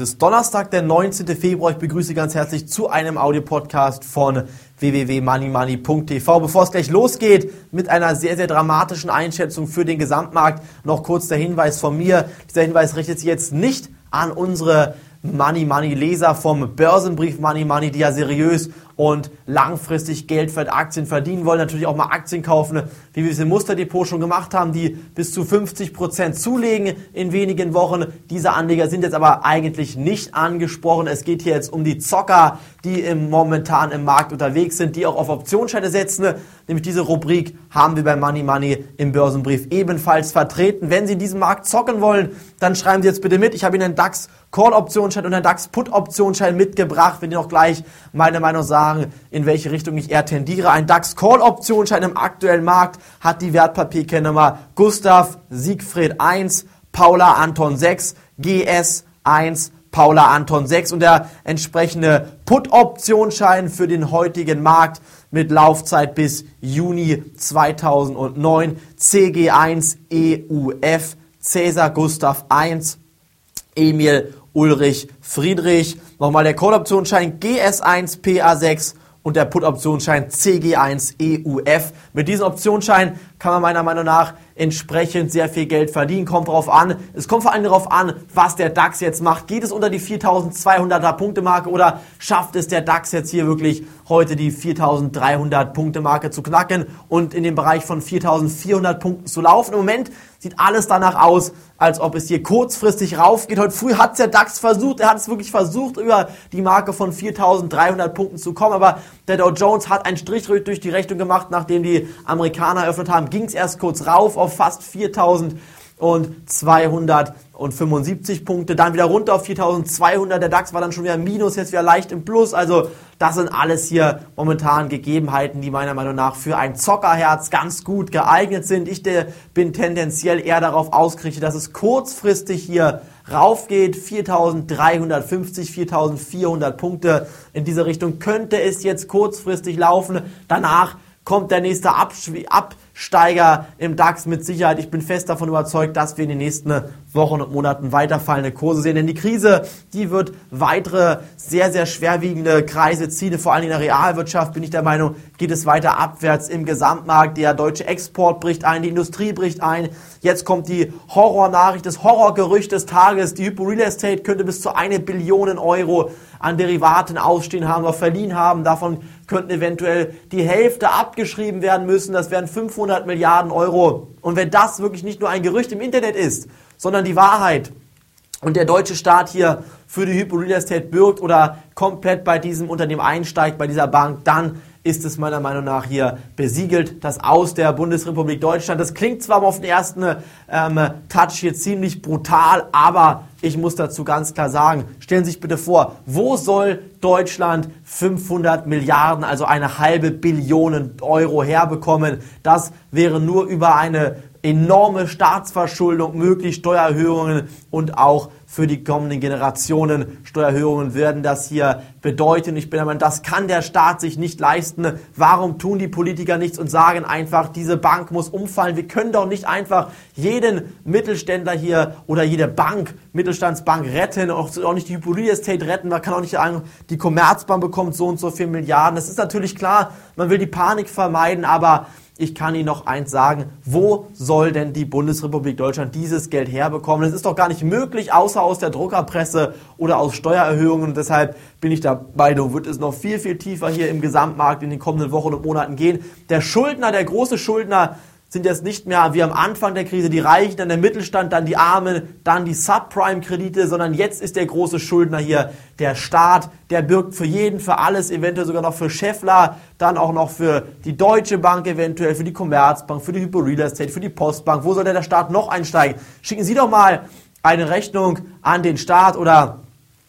Es ist Donnerstag, der 19. Februar. Ich begrüße ganz herzlich zu einem Audiopodcast von www.moneymoney.tv. Bevor es gleich losgeht mit einer sehr, sehr dramatischen Einschätzung für den Gesamtmarkt, noch kurz der Hinweis von mir. Dieser Hinweis richtet sich jetzt nicht an unsere Money Money Leser vom Börsenbrief Money Money, die ja seriös und langfristig Geld für Aktien verdienen wollen, natürlich auch mal Aktien kaufen, wie wir es im Musterdepot schon gemacht haben, die bis zu 50 Prozent zulegen in wenigen Wochen. Diese Anleger sind jetzt aber eigentlich nicht angesprochen. Es geht hier jetzt um die Zocker, die im, momentan im Markt unterwegs sind, die auch auf Optionsscheine setzen. Nämlich diese Rubrik haben wir bei Money Money im Börsenbrief ebenfalls vertreten. Wenn Sie in diesem Markt zocken wollen, dann schreiben Sie jetzt bitte mit. Ich habe Ihnen einen DAX Call Optionsschein und einen DAX Put Optionsschein mitgebracht. Wenn Sie noch gleich meine Meinung sagen, sagen, in welche Richtung ich eher tendiere. Ein DAX Call Optionsschein im aktuellen Markt hat die Wertpapierkennummer Gustav Siegfried 1, Paula Anton 6, GS 1, Paula Anton 6 und der entsprechende Put-Optionsschein für den heutigen Markt mit Laufzeit bis Juni 2009 CG1 EUF Cäsar Gustav 1 Emil Ulrich Friedrich. Nochmal der Call-Optionsschein GS1 PA6 und der Put-Optionsschein CG1 EUF. Mit diesem Optionsschein kann man meiner Meinung nach entsprechend sehr viel Geld verdienen. Kommt darauf an. Es kommt vor allem darauf an, was der DAX jetzt macht. Geht es unter die 4200er Punkte Marke oder schafft es der DAX jetzt hier wirklich heute die 4300 Punkte Marke zu knacken und in dem Bereich von 4400 Punkten zu laufen? Im Moment sieht alles danach aus, als ob es hier kurzfristig raufgeht. Heute früh hat es der DAX versucht. Er hat es wirklich versucht, über die Marke von 4300 Punkten zu kommen. Aber der Dow Jones hat einen Strich durch die Rechnung gemacht, nachdem die Amerikaner eröffnet haben. Ging es erst kurz rauf auf fast 4000 und 275 Punkte, dann wieder runter auf 4200. Der DAX war dann schon wieder minus, jetzt wieder leicht im Plus. Also das sind alles hier momentan Gegebenheiten, die meiner Meinung nach für ein Zockerherz ganz gut geeignet sind. Ich bin tendenziell eher darauf ausgerichtet, dass es kurzfristig hier raufgeht. 4350, 4400 Punkte in diese Richtung könnte es jetzt kurzfristig laufen. Danach kommt der nächste Absteiger im DAX mit Sicherheit. Ich bin fest davon überzeugt, dass wir in den nächsten Wochen und Monaten weiterfallende Kurse sehen. Denn die Krise, die wird weitere sehr, sehr schwerwiegende Kreise ziehen. Vor allem in der Realwirtschaft bin ich der Meinung, geht es weiter abwärts im Gesamtmarkt. Der deutsche Export bricht ein, die Industrie bricht ein. Jetzt kommt die Horrornachricht, das Horrorgerücht des Tages. Die Hypo Real Estate könnte bis zu eine Billion Euro an Derivaten ausstehen haben oder verliehen haben. Davon könnten eventuell die Hälfte abgeschrieben werden müssen. Das wären 500 Milliarden Euro. Und wenn das wirklich nicht nur ein Gerücht im Internet ist, sondern die Wahrheit und der deutsche Staat hier für die Hypo Real Estate bürgt oder komplett bei diesem Unternehmen einsteigt, bei dieser Bank, dann ist es meiner Meinung nach hier besiegelt, das Aus der Bundesrepublik Deutschland. Das klingt zwar auf den ersten ähm, Touch hier ziemlich brutal, aber ich muss dazu ganz klar sagen, stellen Sie sich bitte vor, wo soll Deutschland 500 Milliarden, also eine halbe Billion Euro herbekommen? Das wäre nur über eine enorme Staatsverschuldung möglich, Steuererhöhungen und auch für die kommenden Generationen Steuererhöhungen werden das hier bedeuten. Ich bin der Meinung, das kann der Staat sich nicht leisten. Warum tun die Politiker nichts und sagen einfach, diese Bank muss umfallen? Wir können doch nicht einfach jeden Mittelständler hier oder jede Bank, Mittelstandsbank retten, auch, nicht die Hypo Estate retten. Man kann auch nicht sagen, die Commerzbank bekommt so und so viel Milliarden. Das ist natürlich klar, man will die Panik vermeiden, aber ich kann Ihnen noch eins sagen, wo soll denn die Bundesrepublik Deutschland dieses Geld herbekommen? Es ist doch gar nicht möglich, außer aus der Druckerpresse oder aus Steuererhöhungen. Und deshalb bin ich dabei, du wird es noch viel, viel tiefer hier im Gesamtmarkt in den kommenden Wochen und Monaten gehen. Der Schuldner, der große Schuldner, sind jetzt nicht mehr wie am Anfang der Krise die Reichen, dann der Mittelstand, dann die Armen, dann die Subprime-Kredite, sondern jetzt ist der große Schuldner hier der Staat. Der birgt für jeden, für alles, eventuell sogar noch für Scheffler, dann auch noch für die Deutsche Bank eventuell, für die Commerzbank, für die Hypo Real Estate, für die Postbank. Wo soll denn der Staat noch einsteigen? Schicken Sie doch mal eine Rechnung an den Staat oder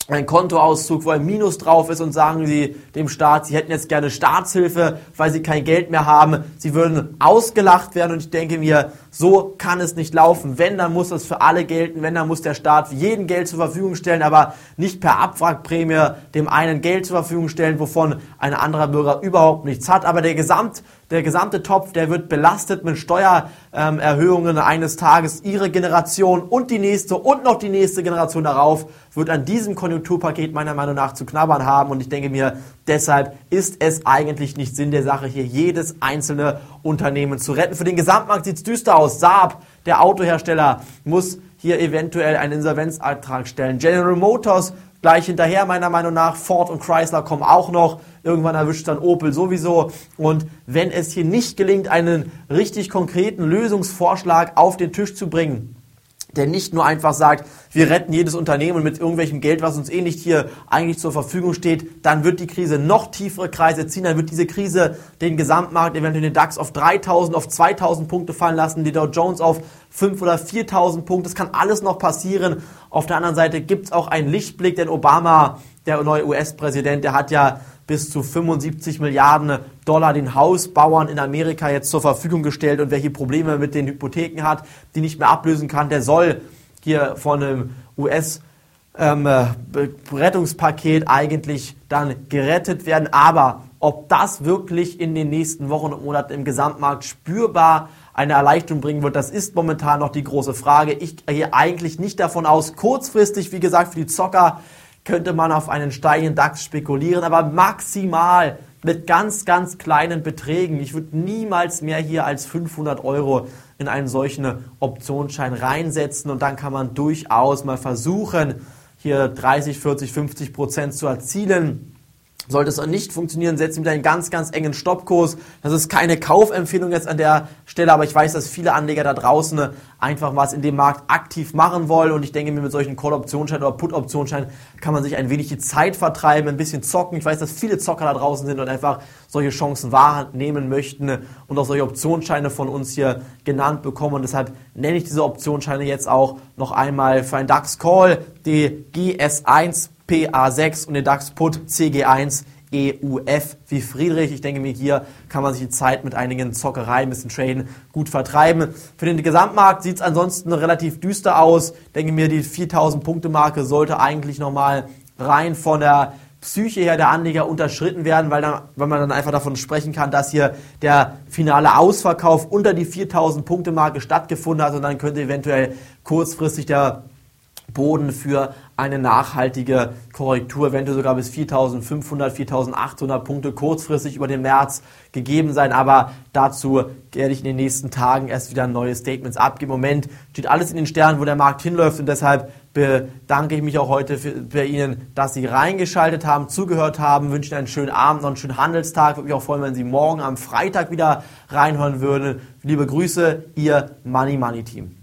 ein Kontoauszug, wo ein Minus drauf ist und sagen sie dem Staat, sie hätten jetzt gerne Staatshilfe, weil sie kein Geld mehr haben. Sie würden ausgelacht werden und ich denke mir, so kann es nicht laufen. Wenn, dann muss das für alle gelten. Wenn, dann muss der Staat jeden Geld zur Verfügung stellen, aber nicht per Abwrackprämie dem einen Geld zur Verfügung stellen, wovon ein anderer Bürger überhaupt nichts hat. Aber der Gesamt der gesamte Topf, der wird belastet mit Steuererhöhungen eines Tages. Ihre Generation und die nächste und noch die nächste Generation darauf wird an diesem Konjunkturpaket meiner Meinung nach zu knabbern haben. Und ich denke mir, deshalb ist es eigentlich nicht Sinn der Sache, hier jedes einzelne Unternehmen zu retten. Für den Gesamtmarkt sieht es düster aus. Saab, der Autohersteller, muss hier eventuell einen Insolvenzantrag stellen. General Motors gleich hinterher meiner Meinung nach. Ford und Chrysler kommen auch noch. Irgendwann erwischt dann Opel sowieso. Und wenn es hier nicht gelingt, einen richtig konkreten Lösungsvorschlag auf den Tisch zu bringen, der nicht nur einfach sagt, wir retten jedes Unternehmen mit irgendwelchem Geld, was uns eh nicht hier eigentlich zur Verfügung steht, dann wird die Krise noch tiefere Kreise ziehen, dann wird diese Krise den Gesamtmarkt, eventuell den DAX auf 3000, auf 2000 Punkte fallen lassen, die Dow Jones auf 5 oder 4000 Punkte, das kann alles noch passieren. Auf der anderen Seite gibt es auch einen Lichtblick, denn Obama, der neue US-Präsident, der hat ja bis zu 75 Milliarden Dollar den Hausbauern in Amerika jetzt zur Verfügung gestellt und wer hier Probleme mit den Hypotheken hat, die nicht mehr ablösen kann, der soll hier von einem US ähm, Rettungspaket eigentlich dann gerettet werden. Aber ob das wirklich in den nächsten Wochen und Monaten im Gesamtmarkt spürbar eine Erleichterung bringen wird, das ist momentan noch die große Frage. Ich gehe eigentlich nicht davon aus, kurzfristig, wie gesagt, für die Zocker könnte man auf einen steigenden DAX spekulieren, aber maximal mit ganz, ganz kleinen Beträgen. Ich würde niemals mehr hier als 500 Euro in einen solchen Optionsschein reinsetzen und dann kann man durchaus mal versuchen, hier 30, 40, 50 Prozent zu erzielen. Sollte es nicht funktionieren, setzen wir einen ganz, ganz engen Stoppkurs. Das ist keine Kaufempfehlung jetzt an der Stelle, aber ich weiß, dass viele Anleger da draußen einfach was in dem Markt aktiv machen wollen und ich denke mir, mit solchen Call-Optionsscheinen oder Put-Optionsscheinen kann man sich ein wenig die Zeit vertreiben, ein bisschen zocken. Ich weiß, dass viele Zocker da draußen sind und einfach solche Chancen wahrnehmen möchten und auch solche Optionsscheine von uns hier genannt bekommen und deshalb nenne ich diese Optionsscheine jetzt auch noch einmal für ein DAX-Call, die GS1 PA6 und den DAX Put CG1 EUF wie Friedrich. Ich denke mir, hier kann man sich die Zeit mit einigen Zockereien, ein bisschen Traden gut vertreiben. Für den Gesamtmarkt sieht es ansonsten relativ düster aus. Ich denke mir, die 4000 Punkte Marke sollte eigentlich nochmal rein von der Psyche her der Anleger unterschritten werden, weil, dann, weil man dann einfach davon sprechen kann, dass hier der finale Ausverkauf unter die 4000 Punkte Marke stattgefunden hat und dann könnte eventuell kurzfristig der Boden für eine nachhaltige Korrektur, eventuell sogar bis 4.500, 4.800 Punkte kurzfristig über den März gegeben sein. Aber dazu werde ich in den nächsten Tagen erst wieder neue Statements abgeben. Im Moment steht alles in den Sternen, wo der Markt hinläuft und deshalb bedanke ich mich auch heute bei Ihnen, dass Sie reingeschaltet haben, zugehört haben, wünsche Ihnen einen schönen Abend, noch einen schönen Handelstag. Würde mich auch freuen, wenn Sie morgen am Freitag wieder reinhören würden. Liebe Grüße, Ihr Money Money Team.